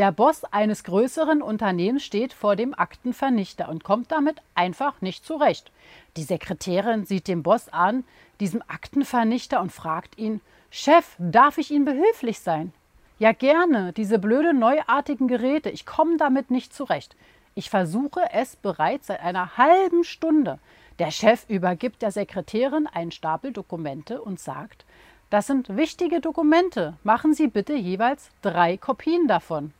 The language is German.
Der Boss eines größeren Unternehmens steht vor dem Aktenvernichter und kommt damit einfach nicht zurecht. Die Sekretärin sieht den Boss an, diesem Aktenvernichter, und fragt ihn: Chef, darf ich Ihnen behilflich sein? Ja, gerne, diese blöde neuartigen Geräte, ich komme damit nicht zurecht. Ich versuche es bereits seit einer halben Stunde. Der Chef übergibt der Sekretärin einen Stapel Dokumente und sagt, das sind wichtige Dokumente. Machen Sie bitte jeweils drei Kopien davon.